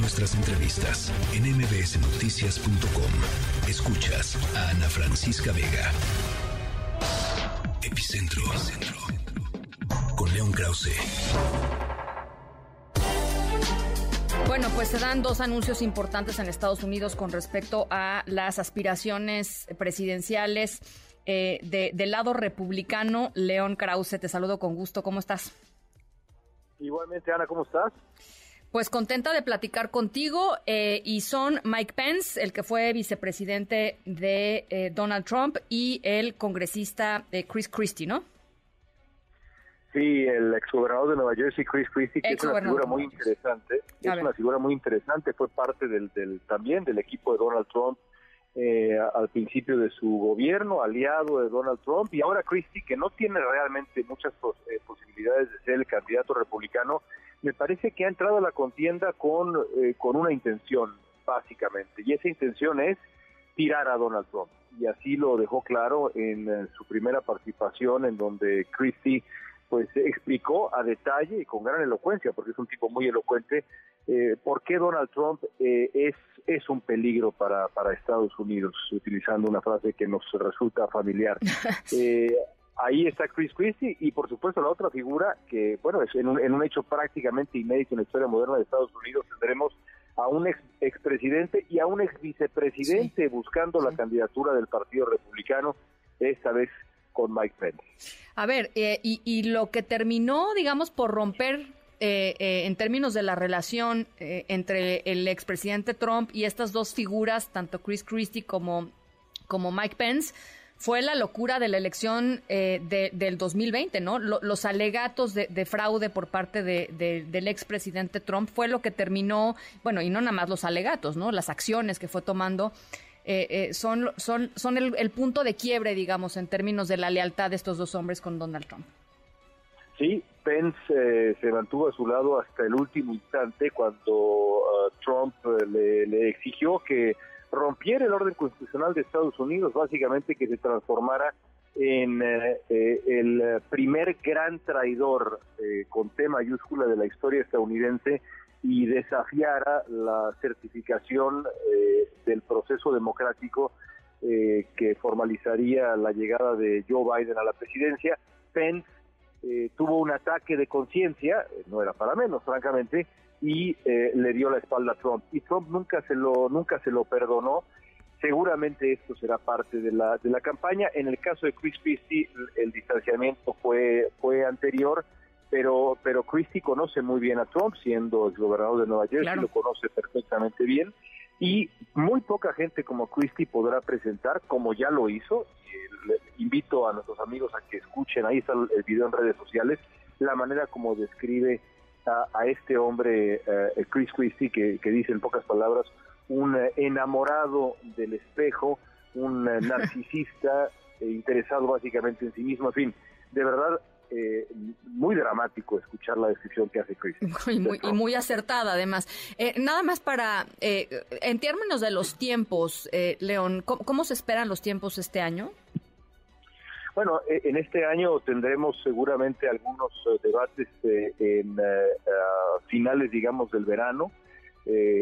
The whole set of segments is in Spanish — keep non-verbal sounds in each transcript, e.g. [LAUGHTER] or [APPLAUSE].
nuestras entrevistas en mbsnoticias.com. Escuchas a Ana Francisca Vega. Epicentro. Con León Krause. Bueno, pues se dan dos anuncios importantes en Estados Unidos con respecto a las aspiraciones presidenciales eh, del lado republicano. León Krause, te saludo con gusto. ¿Cómo estás? Igualmente, Ana, ¿cómo estás? Pues contenta de platicar contigo eh, y son Mike Pence, el que fue vicepresidente de eh, Donald Trump, y el congresista Chris Christie, ¿no? Sí, el exgobernador de Nueva Jersey, Chris Christie, que es una figura muy interesante, es una figura muy interesante, fue parte del, del también del equipo de Donald Trump eh, al principio de su gobierno, aliado de Donald Trump, y ahora Christie, que no tiene realmente muchas eh, posibilidades de ser el candidato republicano, me parece que ha entrado a la contienda con, eh, con una intención, básicamente, y esa intención es tirar a Donald Trump. Y así lo dejó claro en su primera participación, en donde Christie pues explicó a detalle y con gran elocuencia, porque es un tipo muy elocuente, eh, por qué Donald Trump eh, es, es un peligro para, para Estados Unidos, utilizando una frase que nos resulta familiar. [LAUGHS] Eh, ahí está Chris Christie y por supuesto la otra figura que, bueno, es en un, en un hecho prácticamente inédito en la historia moderna de Estados Unidos, tendremos a un ex expresidente y a un ex vicepresidente buscando la candidatura del Partido Republicano, esta vez con Mike Pence. A ver, eh, y, lo que terminó, digamos, por romper eh, eh, en términos de la relación entre el expresidente Trump y estas dos figuras, tanto Chris Christie como, como Mike Pence, fue la locura de la elección del 2020, ¿no? los alegatos de, fraude por parte de, del expresidente Trump fue lo que terminó, bueno, y no nada más los alegatos, ¿no? Las acciones que fue tomando eh, eh, son, son, son el, punto de quiebre, digamos, en términos de la lealtad de estos dos hombres con Donald Trump. Sí, Pence eh, se mantuvo a su lado hasta el último instante cuando uh, Trump le, exigió que rompiera el orden constitucional de Estados Unidos, básicamente que se transformara en el primer gran traidor con T mayúscula de la historia estadounidense y desafiara la certificación eh, del proceso democrático eh, que formalizaría la llegada de Joe Biden a la presidencia. Pence eh, tuvo un ataque de conciencia, no era para menos, francamente, y le dio la espalda a Trump. Y Trump nunca se lo nunca se lo perdonó. Seguramente esto será parte de la de la campaña. En el caso de Chris Christie, el distanciamiento fue fue anterior pero pero Christie conoce muy bien a Trump, siendo el gobernador de Nueva Jersey, lo conoce perfectamente bien, y muy poca gente como Christie podrá presentar, como ya lo hizo, invito a nuestros amigos a que escuchen, ahí está el video en redes sociales, la manera como describe a, este hombre, eh, Chris Christie, que, que, dice en pocas palabras, un enamorado del espejo, un [LAUGHS] narcisista, interesado básicamente en sí mismo, en fin, de verdad eh, muy dramático escuchar la descripción que hace Chris. [LAUGHS] Y muy, y muy acertada, además. Eh, nada más para, eh, en términos de los tiempos, León, ¿cómo, se esperan los tiempos este año? Bueno, en este año tendremos seguramente algunos debates en finales, digamos, del verano.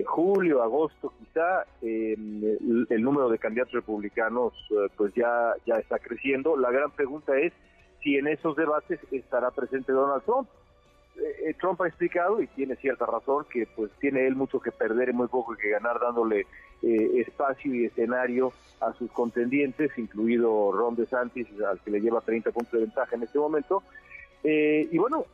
julio, agosto, quizá el, el, número de candidatos republicanos pues ya ya está creciendo. La gran pregunta es y en esos debates estará presente Donald Trump. Eh, eh, Trump ha explicado, y tiene cierta razón, que pues tiene él mucho que perder y muy poco que ganar dándole eh, espacio y escenario a sus contendientes, incluido Ron DeSantis, al que le lleva 30 puntos de ventaja en este momento. y bueno,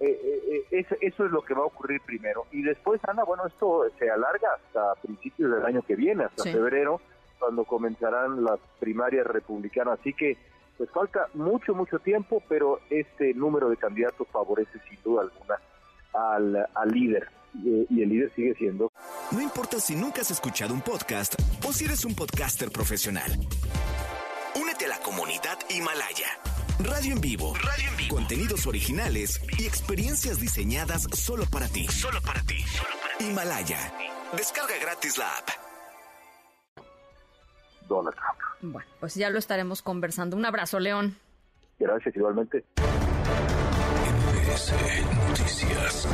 eso, eso, es lo que va a ocurrir primero. Y después, Ana, bueno, esto se alarga hasta principios del año que viene, hasta febrero, cuando comenzarán las primarias republicanas. Así que pues falta mucho, mucho tiempo, pero este número de candidatos favorece sin duda alguna al, al líder. Y, el líder sigue siendo. No importa si nunca has escuchado un podcast o si eres un podcaster profesional. Únete a la comunidad Himalaya. Radio en vivo. Radio en vivo. Contenidos originales y experiencias diseñadas solo para ti. Solo para ti. Solo para ti. Himalaya. Descarga gratis la app. Donald Trump. Bueno, pues ya lo estaremos conversando. Un abrazo, León. Gracias, igualmente. Noticias.